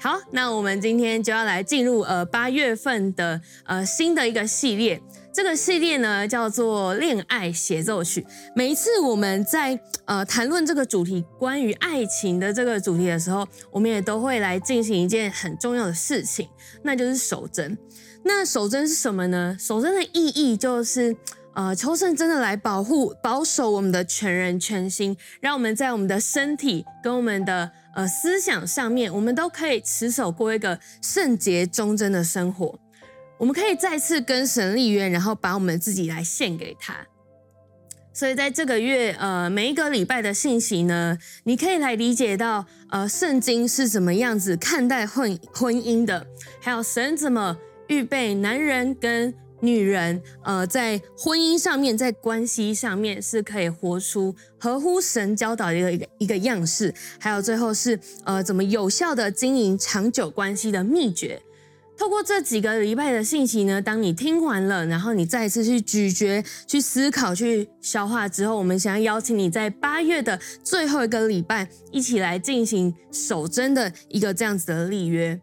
好，那我们今天就要来进入呃八月份的呃新的一个系列。这个系列呢叫做恋爱协奏曲。每一次我们在呃谈论这个主题，关于爱情的这个主题的时候，我们也都会来进行一件很重要的事情，那就是守贞。那守贞是什么呢？守贞的意义就是呃求神真的来保护、保守我们的全人全心，让我们在我们的身体跟我们的。呃，思想上面，我们都可以持守过一个圣洁忠贞的生活。我们可以再次跟神立约，然后把我们自己来献给他。所以在这个月，呃，每一个礼拜的信息呢，你可以来理解到，呃，圣经是怎么样子看待婚婚姻的，还有神怎么预备男人跟。女人，呃，在婚姻上面，在关系上面是可以活出合乎神教导的一个一个一个样式，还有最后是呃，怎么有效的经营长久关系的秘诀。透过这几个礼拜的信息呢，当你听完了，然后你再一次去咀嚼、去思考、去消化之后，我们想要邀请你在八月的最后一个礼拜，一起来进行守贞的一个这样子的立约。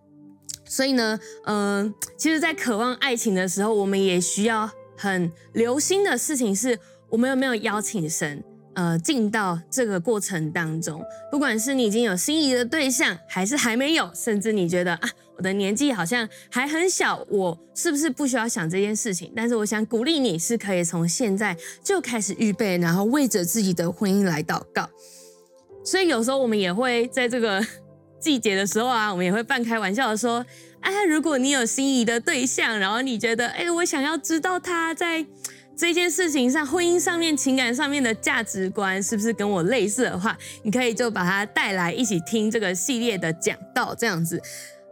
所以呢，嗯、其实，在渴望爱情的时候，我们也需要很留心的事情是，我们有没有邀请神，呃，进到这个过程当中。不管是你已经有心仪的对象，还是还没有，甚至你觉得啊，我的年纪好像还很小，我是不是不需要想这件事情？但是，我想鼓励你是可以从现在就开始预备，然后为着自己的婚姻来祷告。所以，有时候我们也会在这个。季节的时候啊，我们也会半开玩笑的说：“哎，如果你有心仪的对象，然后你觉得，哎，我想要知道他在这件事情上、婚姻上面、情感上面的价值观是不是跟我类似的话，你可以就把他带来一起听这个系列的讲道，这样子。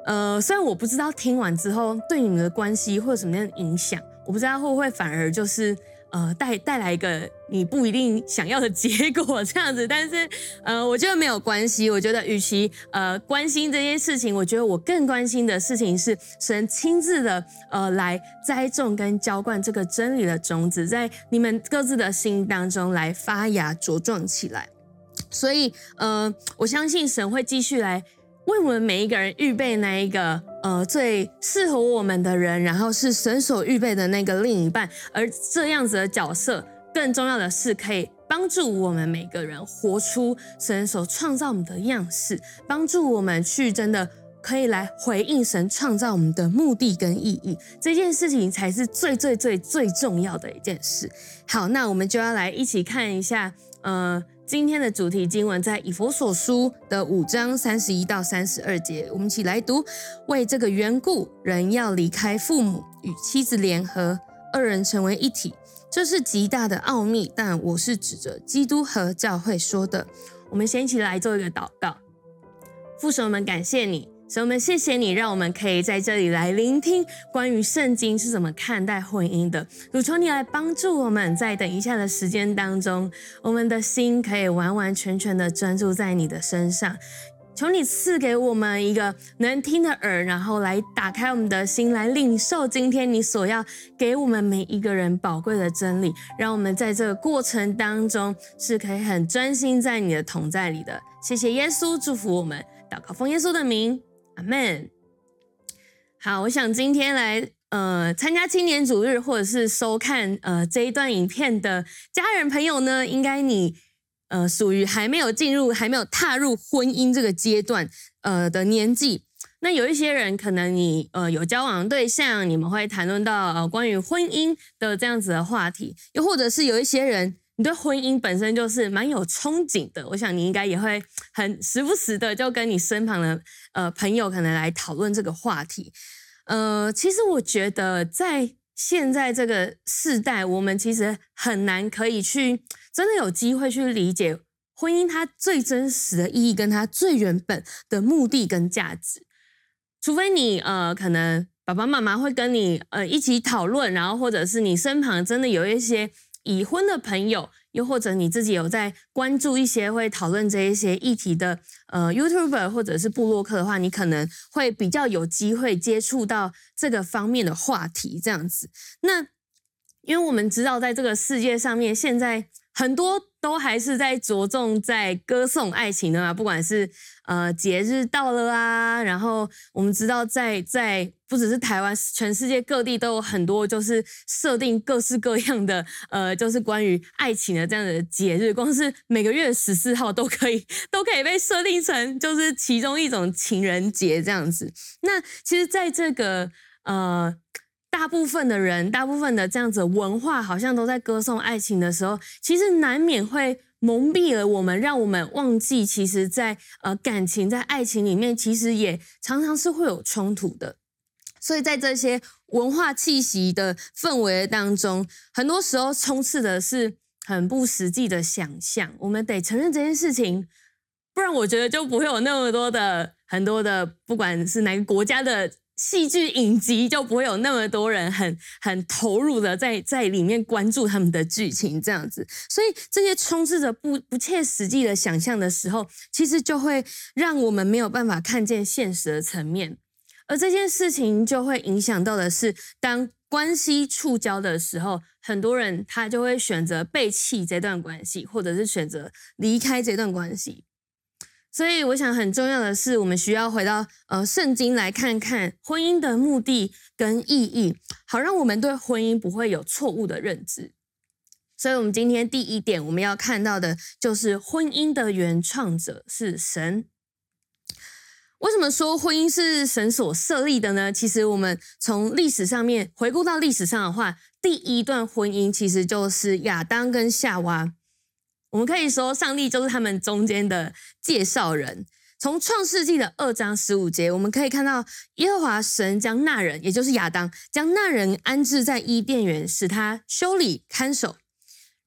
呃，虽然我不知道听完之后对你们的关系会有什么样的影响，我不知道会不会反而就是。”呃，带带来一个你不一定想要的结果，这样子，但是，呃，我觉得没有关系。我觉得，与其呃关心这件事情，我觉得我更关心的事情是神亲自的呃来栽种跟浇灌这个真理的种子，在你们各自的心当中来发芽茁壮起来。所以，呃，我相信神会继续来。为我们每一个人预备那一个呃最适合我们的人，然后是神所预备的那个另一半，而这样子的角色，更重要的是可以帮助我们每个人活出神所创造我们的样式，帮助我们去真的可以来回应神创造我们的目的跟意义，这件事情才是最最最最重要的一件事。好，那我们就要来一起看一下，呃。今天的主题经文在以弗所书的五章三十一到三十二节，我们一起来读。为这个缘故，人要离开父母，与妻子联合，二人成为一体。这是极大的奥秘，但我是指着基督和教会说的。我们先一起来做一个祷告。父神们，感谢你。所以我们谢谢你，让我们可以在这里来聆听关于圣经是怎么看待婚姻的。主求你来帮助我们，在等一下的时间当中，我们的心可以完完全全的专注在你的身上。求你赐给我们一个能听的耳，然后来打开我们的心，来领受今天你所要给我们每一个人宝贵的真理。让我们在这个过程当中是可以很专心在你的同在里的。谢谢耶稣，祝福我们，祷告奉耶稣的名。阿门。好，我想今天来呃参加青年主日，或者是收看呃这一段影片的家人朋友呢，应该你呃属于还没有进入、还没有踏入婚姻这个阶段呃的年纪。那有一些人可能你呃有交往对象，你们会谈论到呃关于婚姻的这样子的话题，又或者是有一些人。你对婚姻本身就是蛮有憧憬的，我想你应该也会很时不时的就跟你身旁的呃朋友可能来讨论这个话题。呃，其实我觉得在现在这个世代，我们其实很难可以去真的有机会去理解婚姻它最真实的意义跟它最原本的目的跟价值，除非你呃可能爸爸妈妈会跟你呃一起讨论，然后或者是你身旁真的有一些。已婚的朋友，又或者你自己有在关注一些会讨论这一些议题的呃 YouTuber 或者是布洛克的话，你可能会比较有机会接触到这个方面的话题。这样子，那因为我们知道，在这个世界上面，现在很多都还是在着重在歌颂爱情的嘛，不管是呃节日到了啊，然后我们知道在在不只是台湾，全世界各地都有很多就是设定各式各样的呃，就是关于爱情的这样的节日，光是每个月十四号都可以都可以被设定成就是其中一种情人节这样子。那其实在这个呃。大部分的人，大部分的这样子文化，好像都在歌颂爱情的时候，其实难免会蒙蔽了我们，让我们忘记，其实在，呃感情，在爱情里面，其实也常常是会有冲突的。所以在这些文化气息的氛围当中，很多时候充斥的是很不实际的想象。我们得承认这件事情，不然我觉得就不会有那么多的很多的，不管是哪个国家的。戏剧影集就不会有那么多人很很投入的在在里面关注他们的剧情这样子，所以这些充斥着不不切实际的想象的时候，其实就会让我们没有办法看见现实的层面，而这件事情就会影响到的是，当关系触礁的时候，很多人他就会选择背弃这段关系，或者是选择离开这段关系。所以，我想很重要的是，我们需要回到呃圣经来看看婚姻的目的跟意义，好让我们对婚姻不会有错误的认知。所以，我们今天第一点我们要看到的就是婚姻的原创者是神。为什么说婚姻是神所设立的呢？其实，我们从历史上面回顾到历史上的话，第一段婚姻其实就是亚当跟夏娃。我们可以说，上帝就是他们中间的介绍人。从创世纪的二章十五节，我们可以看到耶和华神将那人，也就是亚当，将那人安置在伊甸园，使他修理看守。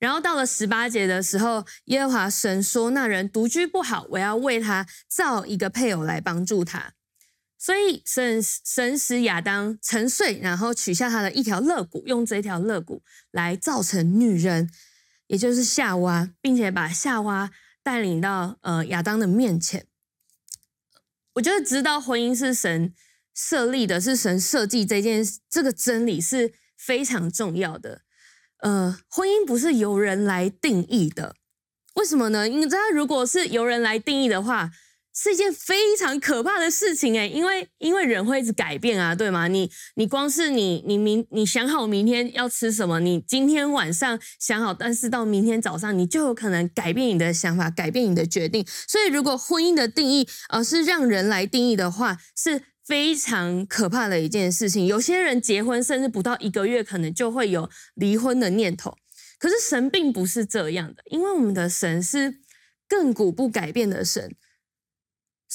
然后到了十八节的时候，耶和华神说：“那人独居不好，我要为他造一个配偶来帮助他。”所以神神使亚当沉睡，然后取下他的一条肋骨，用这条肋骨来造成女人。也就是夏娃，并且把夏娃带领到呃亚当的面前。我觉得知道婚姻是神设立的，是神设计这件这个真理是非常重要的。呃，婚姻不是由人来定义的，为什么呢？你知道，如果是由人来定义的话，是一件非常可怕的事情诶，因为因为人会一直改变啊，对吗？你你光是你你明你想好明天要吃什么，你今天晚上想好，但是到明天早上你就有可能改变你的想法，改变你的决定。所以，如果婚姻的定义呃是让人来定义的话，是非常可怕的一件事情。有些人结婚甚至不到一个月，可能就会有离婚的念头。可是神并不是这样的，因为我们的神是亘古不改变的神。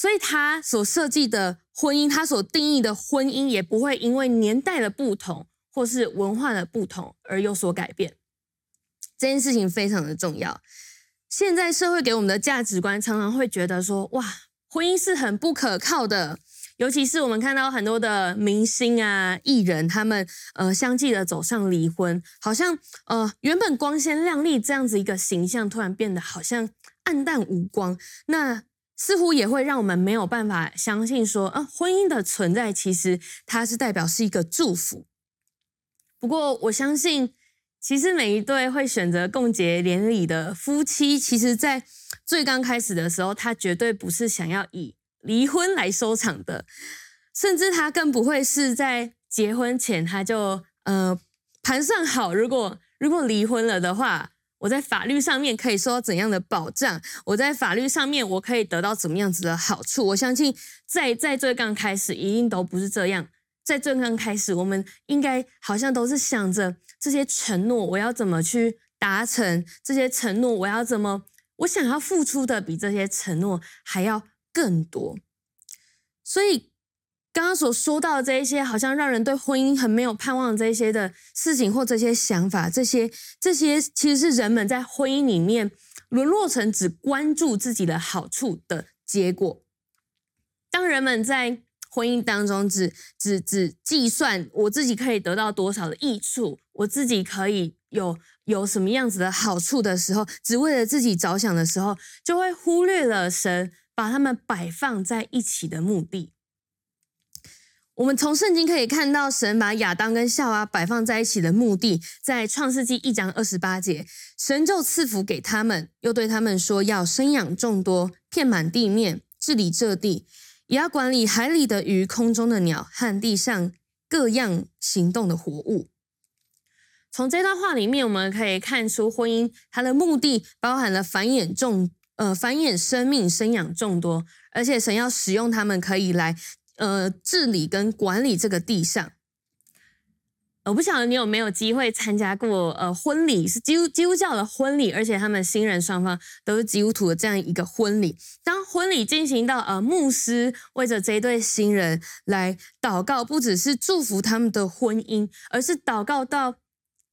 所以，他所设计的婚姻，他所定义的婚姻，也不会因为年代的不同或是文化的不同而有所改变。这件事情非常的重要。现在社会给我们的价值观，常常会觉得说，哇，婚姻是很不可靠的。尤其是我们看到很多的明星啊、艺人，他们呃相继的走上离婚，好像呃原本光鲜亮丽这样子一个形象，突然变得好像黯淡无光。那似乎也会让我们没有办法相信说，啊，婚姻的存在其实它是代表是一个祝福。不过我相信，其实每一对会选择共结连理的夫妻，其实在最刚开始的时候，他绝对不是想要以离婚来收场的，甚至他更不会是在结婚前他就呃盘算好，如果如果离婚了的话。我在法律上面可以受到怎样的保障？我在法律上面我可以得到怎么样子的好处？我相信在在最刚开始一定都不是这样。在最刚开始，我们应该好像都是想着这些承诺，我要怎么去达成这些承诺？我要怎么？我想要付出的比这些承诺还要更多。所以。刚刚所说到的这一些，好像让人对婚姻很没有盼望，这一些的事情或这些想法，这些这些其实是人们在婚姻里面沦落成只关注自己的好处的结果。当人们在婚姻当中只只只计算我自己可以得到多少的益处，我自己可以有有什么样子的好处的时候，只为了自己着想的时候，就会忽略了神把他们摆放在一起的目的。我们从圣经可以看到，神把亚当跟夏娃摆放在一起的目的，在创世纪一章二十八节，神就赐福给他们，又对他们说：要生养众多，遍满地面，治理这地，也要管理海里的鱼、空中的鸟和地上各样行动的活物。从这段话里面，我们可以看出婚姻它的目的包含了繁衍众，呃，繁衍生命，生养众多，而且神要使用他们，可以来。呃，治理跟管理这个地上，我不晓得你有没有机会参加过呃婚礼，是基督基督教的婚礼，而且他们新人双方都是基督徒的这样一个婚礼。当婚礼进行到呃，牧师为着这一对新人来祷告，不只是祝福他们的婚姻，而是祷告到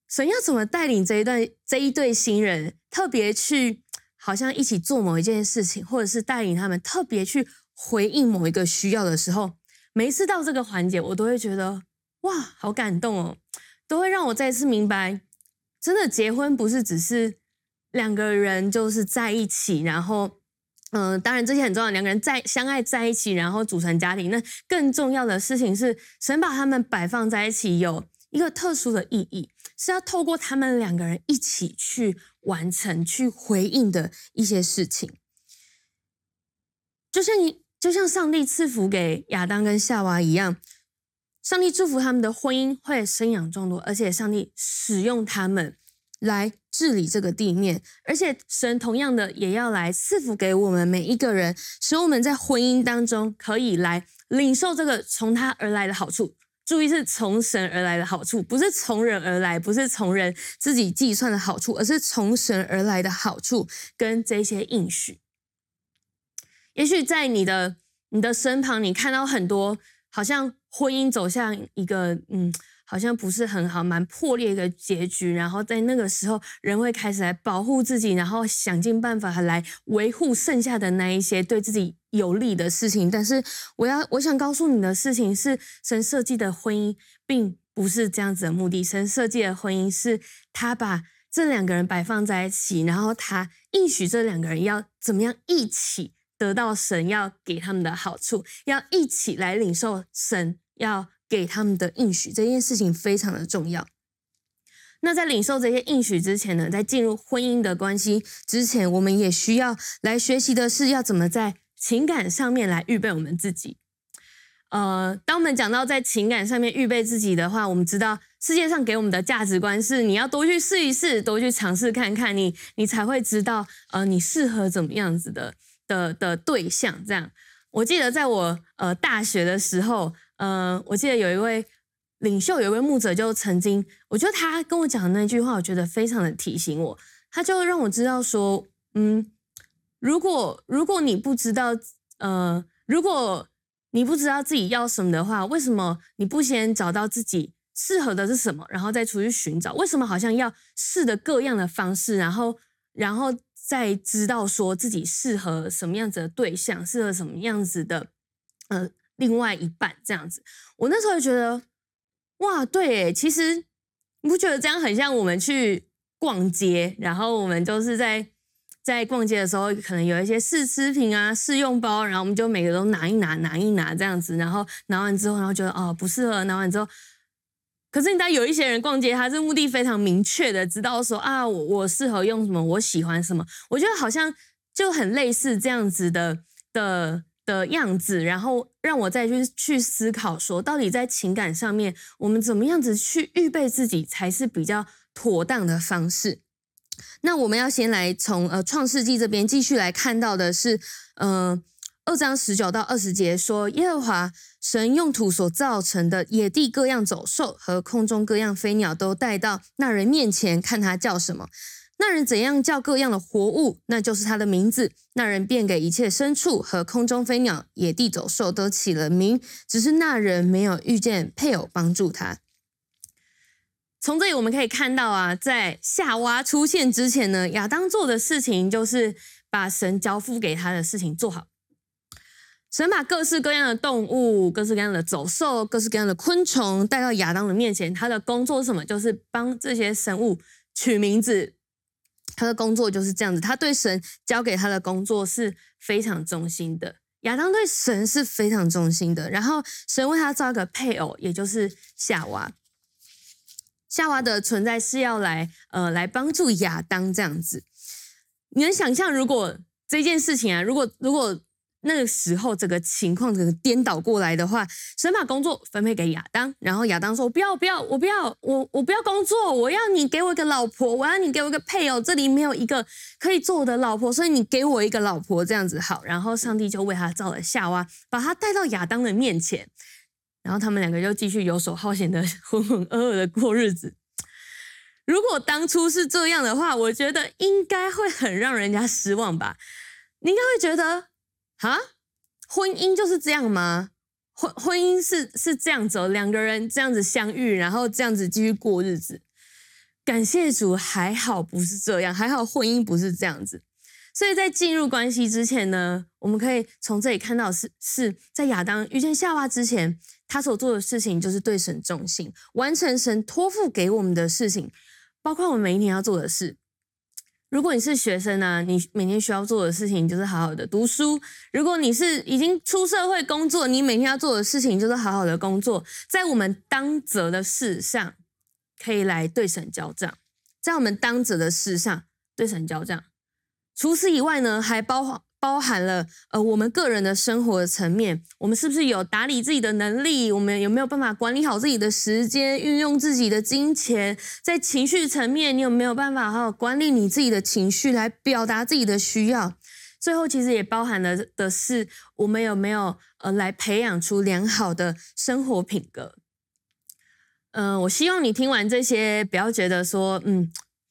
神要怎么带领这一段这一对新人，特别去好像一起做某一件事情，或者是带领他们特别去回应某一个需要的时候。每次到这个环节，我都会觉得哇，好感动哦，都会让我再次明白，真的结婚不是只是两个人就是在一起，然后，嗯、呃，当然这些很重要，两个人在相爱在一起，然后组成家庭。那更重要的事情是，神把他们摆放在一起，有一个特殊的意义，是要透过他们两个人一起去完成、去回应的一些事情，就像你。就像上帝赐福给亚当跟夏娃一样，上帝祝福他们的婚姻会生养众多，而且上帝使用他们来治理这个地面，而且神同样的也要来赐福给我们每一个人，使我们在婚姻当中可以来领受这个从他而来的好处。注意是从神而来的好处，不是从人而来，不是从人自己计算的好处，而是从神而来的好处跟这些应许。也许在你的你的身旁，你看到很多好像婚姻走向一个嗯，好像不是很好、蛮破裂的结局。然后在那个时候，人会开始来保护自己，然后想尽办法来维护剩下的那一些对自己有利的事情。但是我要我想告诉你的事情是，神设计的婚姻并不是这样子的目的。神设计的婚姻是他把这两个人摆放在一起，然后他应许这两个人要怎么样一起。得到神要给他们的好处，要一起来领受神要给他们的应许，这件事情非常的重要。那在领受这些应许之前呢，在进入婚姻的关系之前，我们也需要来学习的是要怎么在情感上面来预备我们自己。呃，当我们讲到在情感上面预备自己的话，我们知道世界上给我们的价值观是你要多去试一试，多去尝试看看你，你才会知道呃你适合怎么样子的。的的对象，这样，我记得在我呃大学的时候，呃，我记得有一位领袖，有一位牧者，就曾经，我觉得他跟我讲的那句话，我觉得非常的提醒我，他就让我知道说，嗯，如果如果你不知道，呃，如果你不知道自己要什么的话，为什么你不先找到自己适合的是什么，然后再出去寻找？为什么好像要试的各样的方式，然后然后？在知道说自己适合什么样子的对象，适合什么样子的呃另外一半这样子，我那时候就觉得哇，对，其实你不觉得这样很像我们去逛街，然后我们都是在在逛街的时候，可能有一些试吃品啊、试用包，然后我们就每个都拿一拿、拿一拿这样子，然后拿完之后，然后觉得哦不适合，拿完之后。可是你知道有一些人逛街，他是目的非常明确的，知道说啊，我我适合用什么，我喜欢什么。我觉得好像就很类似这样子的的的样子，然后让我再去去思考说，到底在情感上面，我们怎么样子去预备自己才是比较妥当的方式。那我们要先来从呃创世纪这边继续来看到的是，呃。二章十九到二十节说，耶和华神用土所造成的野地各样走兽和空中各样飞鸟都带到那人面前，看他叫什么。那人怎样叫各样的活物，那就是他的名字。那人便给一切牲畜和空中飞鸟、野地走兽都起了名。只是那人没有遇见配偶帮助他。从这里我们可以看到啊，在夏娃出现之前呢，亚当做的事情就是把神交付给他的事情做好。神把各式各样的动物、各式各样的走兽、各式各样的昆虫带到亚当的面前。他的工作是什么？就是帮这些生物取名字。他的工作就是这样子。他对神交给他的工作是非常忠心的。亚当对神是非常忠心的，然后神为他造一个配偶，也就是夏娃。夏娃的存在是要来呃来帮助亚当这样子。你能想象，如果这件事情啊，如果如果那个时候这个情况这个颠倒过来的话，神把工作分配给亚当，然后亚当说：“不要不要，我不要，我我不要工作，我要你给我一个老婆，我要你给我一个配偶。这里没有一个可以做我的老婆，所以你给我一个老婆，这样子好。”然后上帝就为他造了夏娃，把他带到亚当的面前，然后他们两个就继续游手好闲的 浑浑噩噩的过日子。如果当初是这样的话，我觉得应该会很让人家失望吧？你应该会觉得。啊，婚姻就是这样吗？婚婚姻是是这样子，两个人这样子相遇，然后这样子继续过日子。感谢主，还好不是这样，还好婚姻不是这样子。所以在进入关系之前呢，我们可以从这里看到是是在亚当遇见夏娃之前，他所做的事情就是对神忠心，完成神托付给我们的事情，包括我们每一天要做的事。如果你是学生呢、啊，你每天需要做的事情就是好好的读书；如果你是已经出社会工作，你每天要做的事情就是好好的工作。在我们当责的事上，可以来对神交账；在我们当责的事上，对神交账。除此以外呢，还包括。包含了呃，我们个人的生活的层面，我们是不是有打理自己的能力？我们有没有办法管理好自己的时间，运用自己的金钱？在情绪层面，你有没有办法好好管理你自己的情绪，来表达自己的需要？最后，其实也包含了的是，我们有没有呃，来培养出良好的生活品格？嗯、我希望你听完这些，不要觉得说，嗯。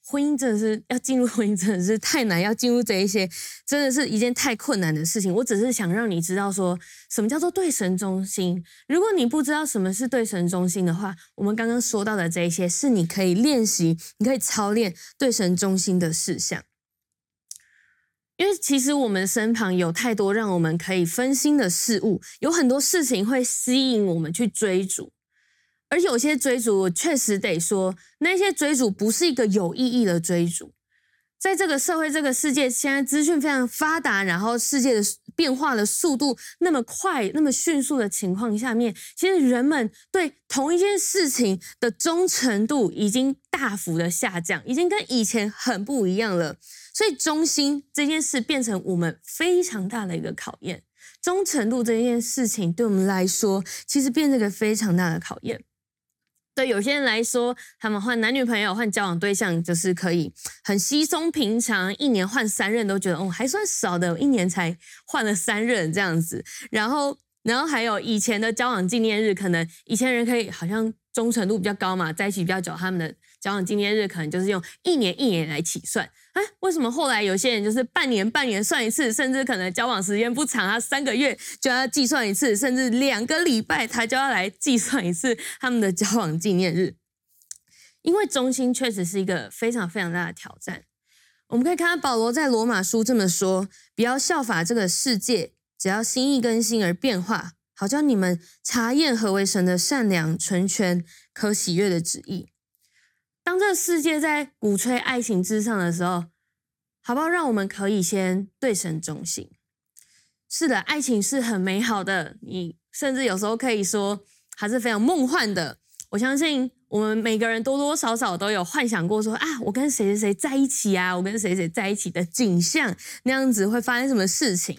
婚姻真的是要进入婚姻，真的是太难。要进入这一些，真的是一件太困难的事情。我只是想让你知道，说什么叫做对神忠心。如果你不知道什么是对神忠心的话，我们刚刚说到的这一些，是你可以练习、你可以操练对神忠心的事项。因为其实我们身旁有太多让我们可以分心的事物，有很多事情会吸引我们去追逐。而有些追逐，我确实得说，那些追逐不是一个有意义的追逐。在这个社会、这个世界，现在资讯非常发达，然后世界的变化的速度那么快、那么迅速的情况下面，其实人们对同一件事情的忠诚度已经大幅的下降，已经跟以前很不一样了。所以，忠心这件事变成我们非常大的一个考验。忠诚度这件事情对我们来说，其实变成一个非常大的考验。对有些人来说，他们换男女朋友、换交往对象，就是可以很稀松平常，一年换三任都觉得哦，还算少的，一年才换了三任这样子。然后，然后还有以前的交往纪念日，可能以前人可以好像忠诚度比较高嘛，在一起比较久，他们的交往纪念日可能就是用一年一年来起算。哎，为什么后来有些人就是半年半年算一次，甚至可能交往时间不长，他三个月就要计算一次，甚至两个礼拜他就要来计算一次他们的交往纪念日？因为忠心确实是一个非常非常大的挑战。我们可以看到保罗在罗马书这么说：不要效法这个世界，只要心意更新而变化，好叫你们查验何为神的善良、纯全、可喜悦的旨意。当这个世界在鼓吹爱情至上的时候，好不好？让我们可以先对神忠心。是的，爱情是很美好的，你甚至有时候可以说还是非常梦幻的。我相信我们每个人多多少少都有幻想过说，啊，我跟谁谁谁在一起啊，我跟谁谁在一起的景象，那样子会发生什么事情？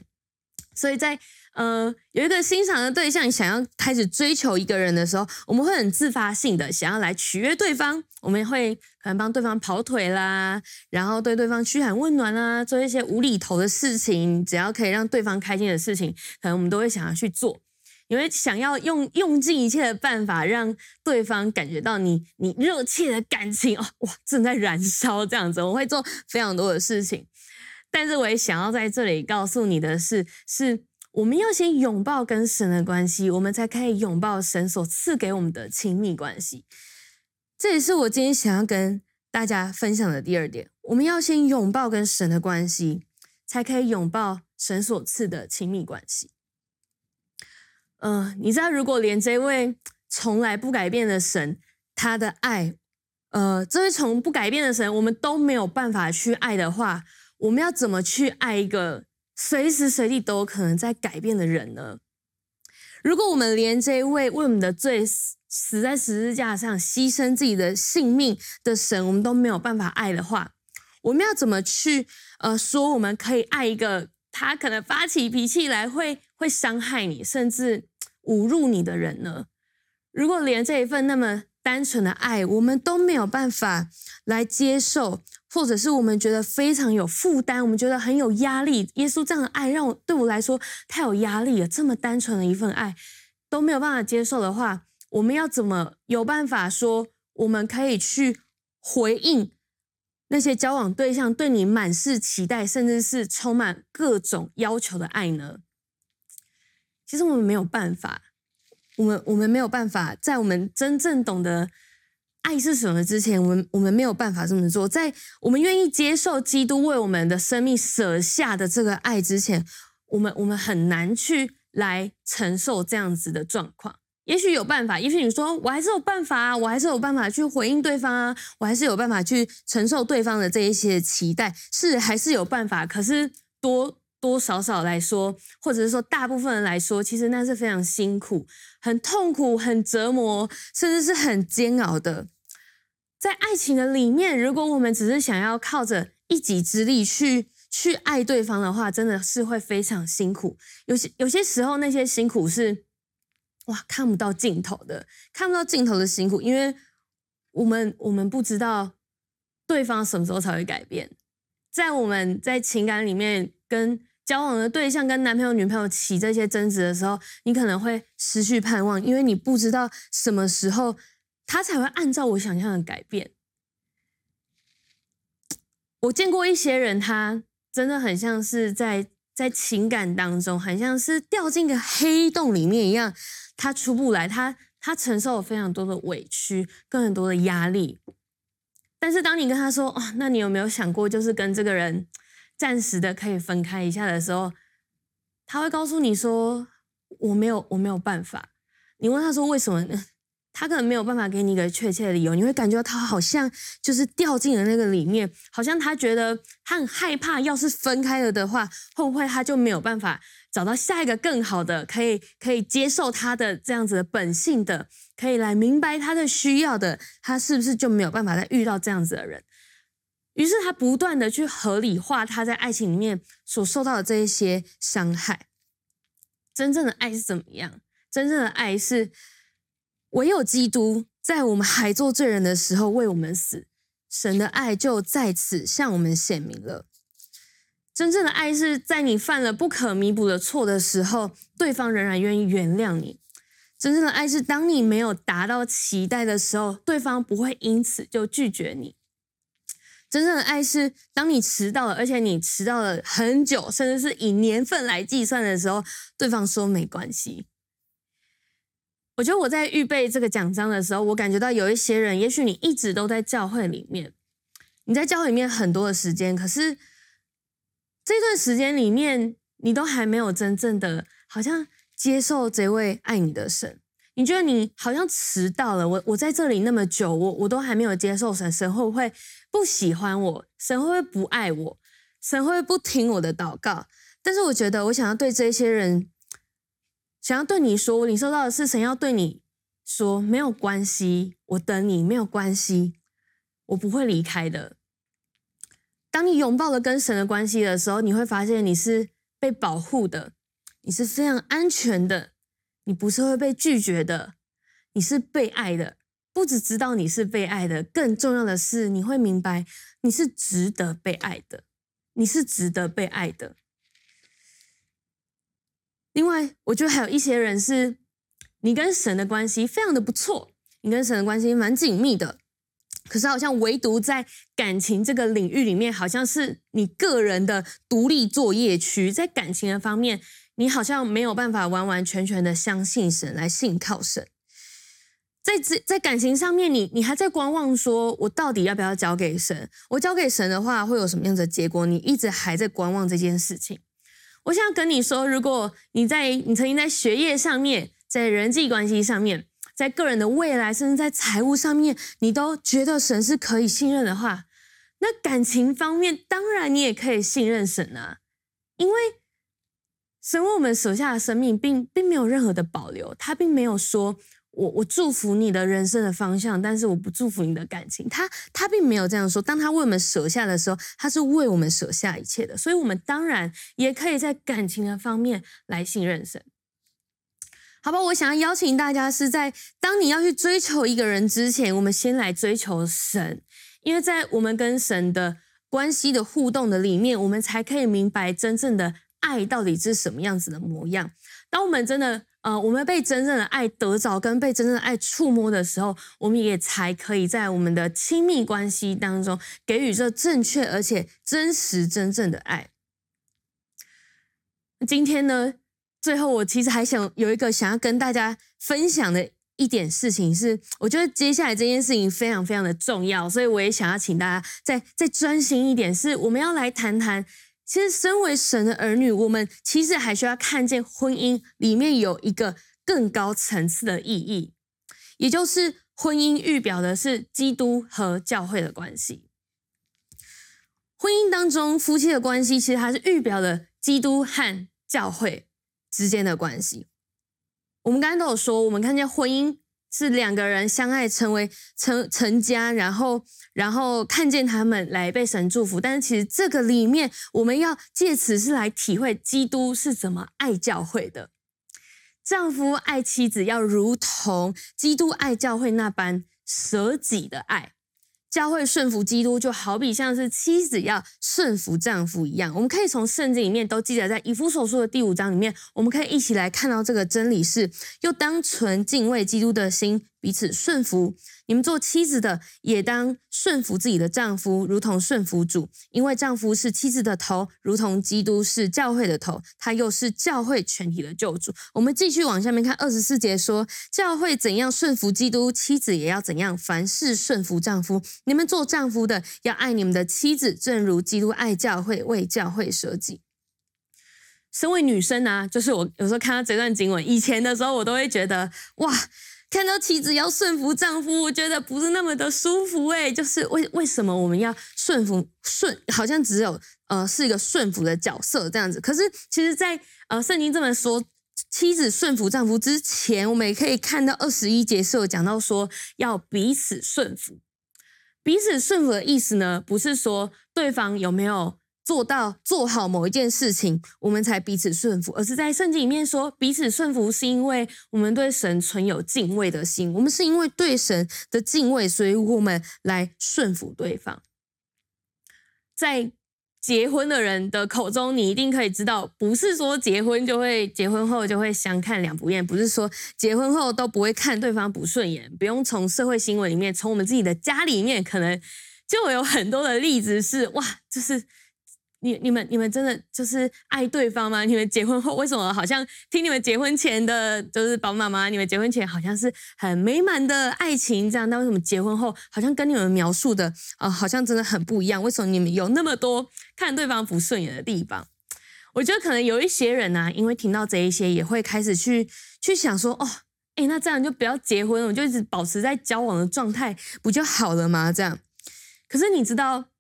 所以在呃，有一个欣赏的对象，想要开始追求一个人的时候，我们会很自发性的想要来取悦对方，我们会可能帮对方跑腿啦，然后对对方嘘寒问暖啦，做一些无厘头的事情，只要可以让对方开心的事情，可能我们都会想要去做，因为想要用用尽一切的办法让对方感觉到你你热切的感情哦，哇，正在燃烧这样子，我会做非常多的事情，但是我也想要在这里告诉你的是，是。我们要先拥抱跟神的关系，我们才可以拥抱神所赐给我们的亲密关系。这也是我今天想要跟大家分享的第二点。我们要先拥抱跟神的关系，才可以拥抱神所赐的亲密关系。呃，你知道，如果连这位从来不改变的神，他的爱，呃，这位从不改变的神，我们都没有办法去爱的话，我们要怎么去爱一个？随时随地都有可能在改变的人呢？如果我们连这一位为我们的罪死死在十字架上牺牲自己的性命的神，我们都没有办法爱的话，我们要怎么去呃说我们可以爱一个他可能发起脾气来会会伤害你，甚至侮辱你的人呢？如果连这一份那么单纯的爱，我们都没有办法来接受，或者是我们觉得非常有负担，我们觉得很有压力。耶稣这样的爱让我对我来说太有压力了。这么单纯的一份爱都没有办法接受的话，我们要怎么有办法说我们可以去回应那些交往对象对你满是期待，甚至是充满各种要求的爱呢？其实我们没有办法。我们我们没有办法在我们真正懂得爱是什么之前，我们我们没有办法这么做。在我们愿意接受基督为我们的生命舍下的这个爱之前，我们我们很难去来承受这样子的状况。也许有办法，也许你说我还是有办法啊，我还是有办法去回应对方啊，我还是有办法去承受对方的这一些期待，是还是有办法。可是多。多少少来说，或者是说大部分人来说，其实那是非常辛苦、很痛苦、很折磨，甚至是很煎熬的。在爱情的里面，如果我们只是想要靠着一己之力去去爱对方的话，真的是会非常辛苦。有些有些时候，那些辛苦是哇看不到尽头的，看不到尽头的辛苦，因为我们我们不知道对方什么时候才会改变。在我们在情感里面跟交往的对象跟男朋友、女朋友起这些争执的时候，你可能会失去盼望，因为你不知道什么时候他才会按照我想象的改变。我见过一些人，他真的很像是在在情感当中，很像是掉进个黑洞里面一样，他出不来，他他承受了非常多的委屈，跟很多的压力。但是当你跟他说：“哦，那你有没有想过，就是跟这个人？”暂时的可以分开一下的时候，他会告诉你说：“我没有，我没有办法。”你问他说：“为什么呢？”他可能没有办法给你一个确切的理由。你会感觉到他好像就是掉进了那个里面，好像他觉得他很害怕，要是分开了的话，会不会他就没有办法找到下一个更好的，可以可以接受他的这样子的本性的，可以来明白他的需要的，他是不是就没有办法再遇到这样子的人？于是他不断的去合理化他在爱情里面所受到的这一些伤害。真正的爱是怎么样？真正的爱是唯有基督在我们还做罪人的时候为我们死，神的爱就在此向我们显明了。真正的爱是在你犯了不可弥补的错的时候，对方仍然愿意原谅你。真正的爱是当你没有达到期待的时候，对方不会因此就拒绝你。真正的爱是，当你迟到了，而且你迟到了很久，甚至是以年份来计算的时候，对方说没关系。我觉得我在预备这个奖章的时候，我感觉到有一些人，也许你一直都在教会里面，你在教会里面很多的时间，可是这段时间里面，你都还没有真正的好像接受这位爱你的神。你觉得你好像迟到了，我我在这里那么久，我我都还没有接受神，神会不会不喜欢我？神会不会不爱我？神会不会不听我的祷告？但是我觉得，我想要对这些人，想要对你说，我领受到的是神要对你说，没有关系，我等你，没有关系，我不会离开的。当你拥抱了跟神的关系的时候，你会发现你是被保护的，你是非常安全的。你不是会被拒绝的，你是被爱的。不只知道你是被爱的，更重要的是你会明白你是值得被爱的，你是值得被爱的。另外，我觉得还有一些人是，你跟神的关系非常的不错，你跟神的关系蛮紧密的，可是好像唯独在感情这个领域里面，好像是你个人的独立作业区，在感情的方面。你好像没有办法完完全全的相信神，来信靠神，在这在感情上面你，你你还在观望，说我到底要不要交给神？我交给神的话，会有什么样的结果？你一直还在观望这件事情。我想要跟你说，如果你在你曾经在学业上面，在人际关系上面，在个人的未来，甚至在财务上面，你都觉得神是可以信任的话，那感情方面，当然你也可以信任神啊，因为。神为我们舍下的生命，并并没有任何的保留，他并没有说。我我祝福你的人生的方向，但是我不祝福你的感情。他他并没有这样说。当他为我们舍下的时候，他是为我们舍下一切的。所以，我们当然也可以在感情的方面来信任神。好吧，我想要邀请大家是在当你要去追求一个人之前，我们先来追求神，因为在我们跟神的关系的互动的里面，我们才可以明白真正的爱到底是什么样子的模样。当我们真的。呃，我们被真正的爱得着，跟被真正的爱触摸的时候，我们也才可以在我们的亲密关系当中给予这正确而且真实、真正的爱。今天呢，最后我其实还想有一个想要跟大家分享的一点事情是，我觉得接下来这件事情非常非常的重要，所以我也想要请大家再再专心一点，是我们要来谈谈。其实，身为神的儿女，我们其实还需要看见婚姻里面有一个更高层次的意义，也就是婚姻预表的是基督和教会的关系。婚姻当中，夫妻的关系其实还是预表的基督和教会之间的关系。我们刚才都有说，我们看见婚姻。是两个人相爱，成为成成家，然后然后看见他们来被神祝福。但是其实这个里面，我们要借此是来体会基督是怎么爱教会的。丈夫爱妻子，要如同基督爱教会那般舍己的爱。教会顺服基督，就好比像是妻子要顺服丈夫一样。我们可以从圣经里面都记载在以弗所书的第五章里面，我们可以一起来看到这个真理是：又当存敬畏基督的心，彼此顺服。你们做妻子的，也当顺服自己的丈夫，如同顺服主，因为丈夫是妻子的头，如同基督是教会的头，他又是教会全体的救主。我们继续往下面看二十四节说，教会怎样顺服基督，妻子也要怎样，凡事顺服丈夫。你们做丈夫的，要爱你们的妻子，正如基督爱教会，为教会舍己。身为女生啊，就是我有时候看到这段经文，以前的时候我都会觉得哇。看到妻子要顺服丈夫，我觉得不是那么的舒服诶，就是为为什么我们要顺服顺？好像只有呃是一个顺服的角色这样子。可是其实在，在呃圣经这么说，妻子顺服丈夫之前，我们也可以看到二十一节是有讲到说要彼此顺服。彼此顺服的意思呢，不是说对方有没有。做到做好某一件事情，我们才彼此顺服，而是在圣经里面说，彼此顺服是因为我们对神存有敬畏的心，我们是因为对神的敬畏，所以我们来顺服对方。在结婚的人的口中，你一定可以知道，不是说结婚就会结婚后就会相看两不厌，不是说结婚后都不会看对方不顺眼，不用从社会新闻里面，从我们自己的家里面，可能就有很多的例子是哇，就是。你你们你们真的就是爱对方吗？你们结婚后为什么好像听你们结婚前的，就是宝妈妈，你们结婚前好像是很美满的爱情这样，那为什么结婚后好像跟你们描述的、呃，好像真的很不一样？为什么你们有那么多看对方不顺眼的地方？我觉得可能有一些人呢、因为听到这一些，也会开始去去想说，哦，诶，那这样就不要结婚，我就一直保持在交往的状态，不就好了吗？这样，可是你知道？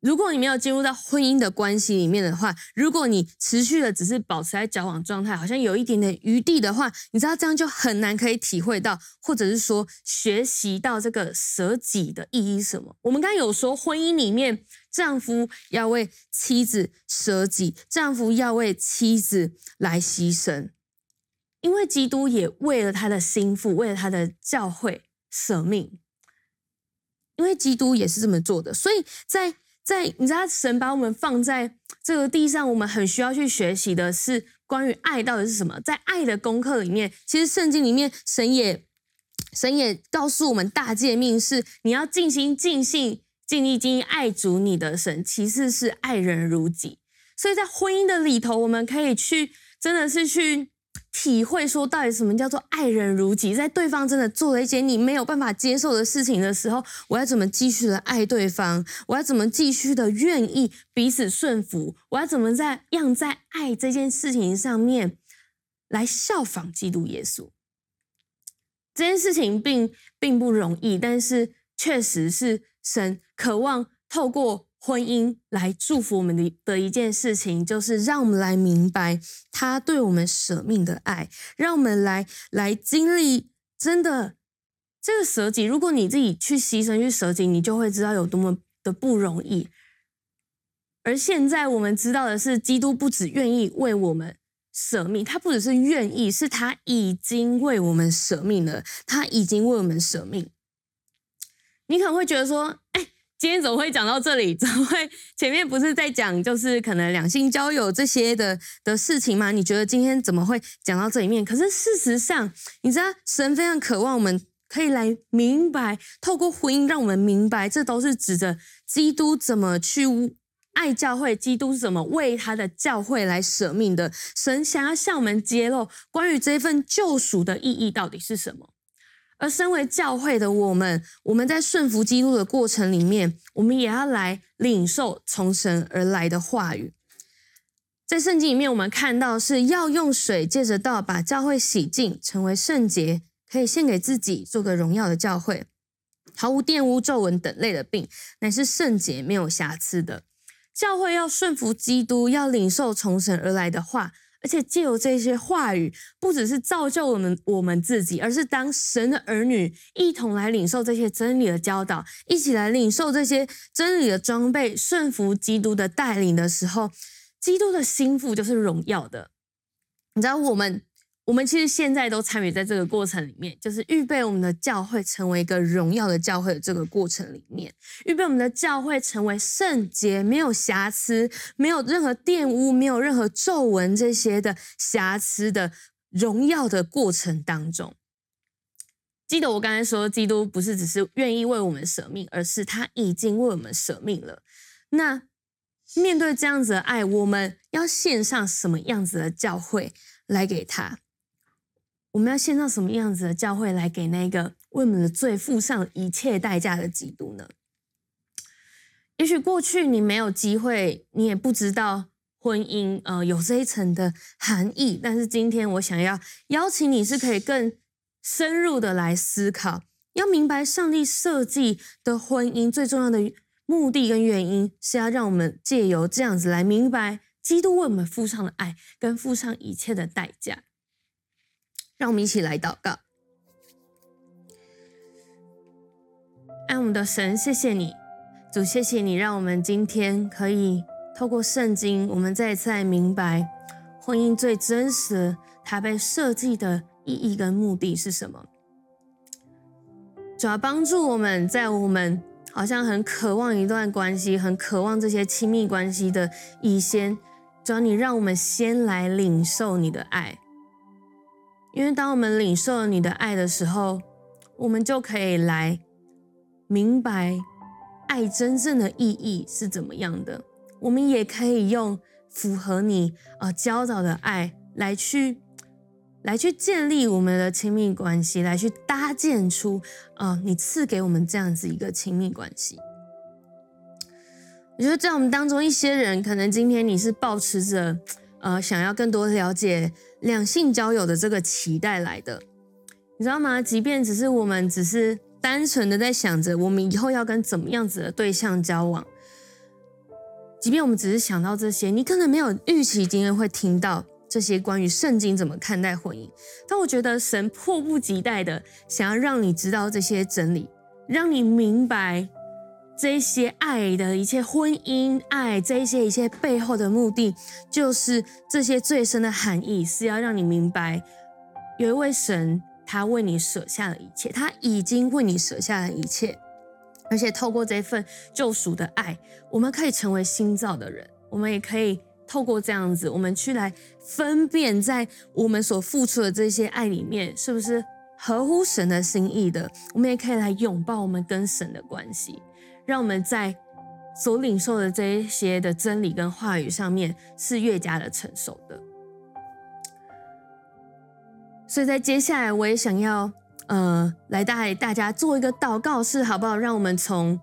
如果你没有进入到婚姻的关系里面的话，如果你持续的只是保持在交往状态，好像有一点点余地的话，你知道这样就很难可以体会到，或者是说学习到这个舍己的意义什么。我们刚刚有说，婚姻里面丈夫要为妻子舍己，丈夫要为妻子来牺牲，因为基督也为了他的心腹，为了他的教会舍命，因为基督也是这么做的，所以在。在你知道，神把我们放在这个地上，我们很需要去学习的是关于爱到底是什么。在爱的功课里面，其实圣经里面神也神也告诉我们大诫命是你要尽心尽性尽力尽意爱主你的神，其次是爱人如己。所以在婚姻的里头，我们可以去真的是去。体会说到底什么叫做爱人如己，在对方真的做了一件你没有办法接受的事情的时候，我要怎么继续的爱对方？我要怎么继续的愿意彼此顺服？我要怎么在样在爱这件事情上面来效仿基督耶稣？这件事情并并不容易，但是确实是神渴望透过婚姻来祝福我们的的一件事情，就是让我们来明白他对我们舍命的爱，让我们来来经历真的这个舍己。如果你自己去牺牲去舍己，你就会知道有多么的不容易。而现在我们知道的是，基督不只愿意为我们舍命，他不只是愿意，是他已经为我们舍命了。他已经为我们舍命。你可能会觉得说，哎。今天怎么会讲到这里？怎么会前面不是在讲就是可能两性交友这些的的事情吗？你觉得今天怎么会讲到这里面？可是事实上，你知道神非常渴望我们可以来明白，透过婚姻让我们明白，这都是指着基督怎么去爱教会，基督是怎么为他的教会来舍命的。神想要向我们揭露关于这份救赎的意义到底是什么。而身为教会的我们，我们在顺服基督的过程里面，我们也要来领受从神而来的话语。在圣经里面，我们看到是要用水借着道把教会洗净，成为圣洁，可以献给自己，做个荣耀的教会，毫无玷污、皱纹等类的病，乃是圣洁、没有瑕疵的。教会要顺服基督，要领受从神而来的话。而且借由这些话语，不只是造就我们我们自己，而是当神的儿女一同来领受这些真理的教导，一起来领受这些真理的装备，顺服基督的带领的时候，基督的心腹就是荣耀的。你知道我们。我们其实现在都参与在这个过程里面，就是预备我们的教会成为一个荣耀的教会的这个过程里面，预备我们的教会成为圣洁、没有瑕疵、没有任何玷污、没有任何皱纹这些的瑕疵的荣耀的过程当中。记得我刚才说，基督不是只是愿意为我们舍命，而是他已经为我们舍命了。那面对这样子的爱，我们要献上什么样子的教会来给他？我们要献上什么样子的教会来给那个为我们的罪付上一切代价的基督呢？也许过去你没有机会，你也不知道婚姻呃有这一层的含义。但是今天我想要邀请你，是可以更深入的来思考，要明白上帝设计的婚姻最重要的目的跟原因，是要让我们借由这样子来明白基督为我们付上的爱，跟付上一切的代价。让我们一起来祷告，爱我们的神，谢谢你，主，谢谢你，让我们今天可以透过圣经，我们再次来明白婚姻最真实、它被设计的意义跟目的是什么。主要帮助我们在我们好像很渴望一段关系、很渴望这些亲密关系的以前，主要你让我们先来领受你的爱。因为当我们领受了你的爱的时候，我们就可以来明白爱真正的意义是怎么样的。我们也可以用符合你呃教导的爱来去来去建立我们的亲密关系，来去搭建出啊、呃、你赐给我们这样子一个亲密关系。我觉得在我们当中一些人，可能今天你是抱持着呃想要更多了解。两性交友的这个期待来的，你知道吗？即便只是我们只是单纯的在想着我们以后要跟怎么样子的对象交往，即便我们只是想到这些，你可能没有预期今天会听到这些关于圣经怎么看待婚姻，但我觉得神迫不及待的想要让你知道这些真理，让你明白。这些爱的一切婚姻爱，这些一切背后的目的，就是这些最深的含义，是要让你明白，有一位神，他为你舍下了一切，他已经为你舍下了一切，而且透过这份救赎的爱，我们可以成为新造的人，我们也可以透过这样子，我们去来分辨，在我们所付出的这些爱里面，是不是合乎神的心意的，我们也可以来拥抱我们跟神的关系。让我们在所领受的这一些的真理跟话语上面是越加的成熟的。所以在接下来，我也想要呃来带大家做一个祷告式，好不好？让我们从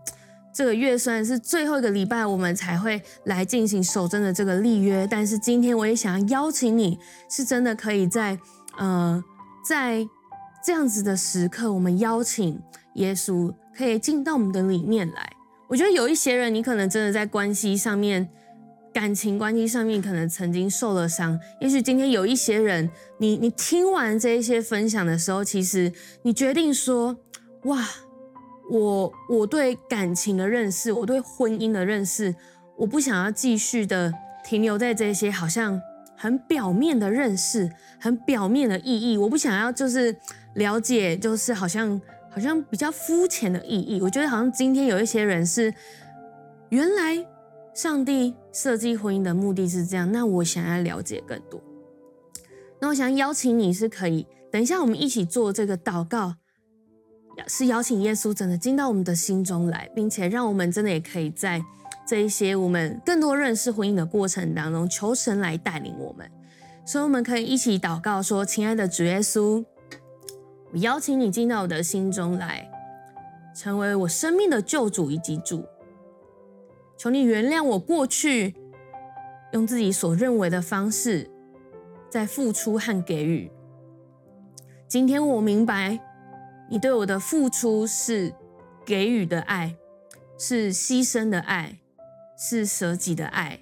这个月虽然是最后一个礼拜，我们才会来进行守贞的这个立约，但是今天我也想要邀请你，是真的可以在呃在这样子的时刻，我们邀请耶稣可以进到我们的里面来。我觉得有一些人，你可能真的在关系上面、感情关系上面，可能曾经受了伤。也许今天有一些人，你你听完这一些分享的时候，其实你决定说：哇，我我对感情的认识，我对婚姻的认识，我不想要继续的停留在这些好像很表面的认识、很表面的意义。我不想要就是了解，就是好像。好像比较肤浅的意义，我觉得好像今天有一些人是，原来上帝设计婚姻的目的是这样，那我想要了解更多，那我想邀请你是可以，等一下我们一起做这个祷告，是邀请耶稣真的进到我们的心中来，并且让我们真的也可以在这一些我们更多认识婚姻的过程当中，求神来带领我们，所以我们可以一起祷告说：亲爱的主耶稣。我邀请你进到我的心中来，成为我生命的救主以及主。求你原谅我过去用自己所认为的方式在付出和给予。今天我明白，你对我的付出是给予的爱，是牺牲的爱，是舍己的爱。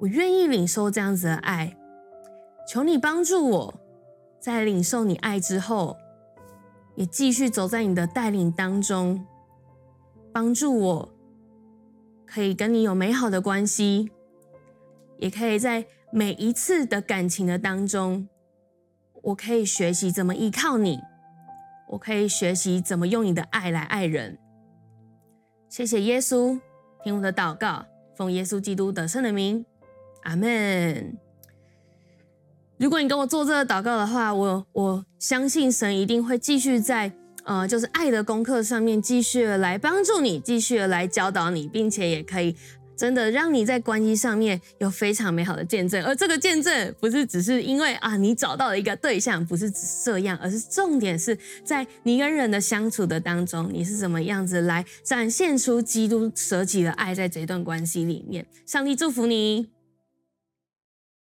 我愿意领受这样子的爱。求你帮助我。在领受你爱之后，也继续走在你的带领当中，帮助我，可以跟你有美好的关系，也可以在每一次的感情的当中，我可以学习怎么依靠你，我可以学习怎么用你的爱来爱人。谢谢耶稣，听我的祷告，奉耶稣基督得胜的名，阿门。如果你跟我做这个祷告的话，我我相信神一定会继续在呃，就是爱的功课上面继续来帮助你，继续来教导你，并且也可以真的让你在关系上面有非常美好的见证。而这个见证不是只是因为啊你找到了一个对象，不是只是这样，而是重点是在你跟人的相处的当中，你是怎么样子来展现出基督舍己的爱在这段关系里面。上帝祝福你。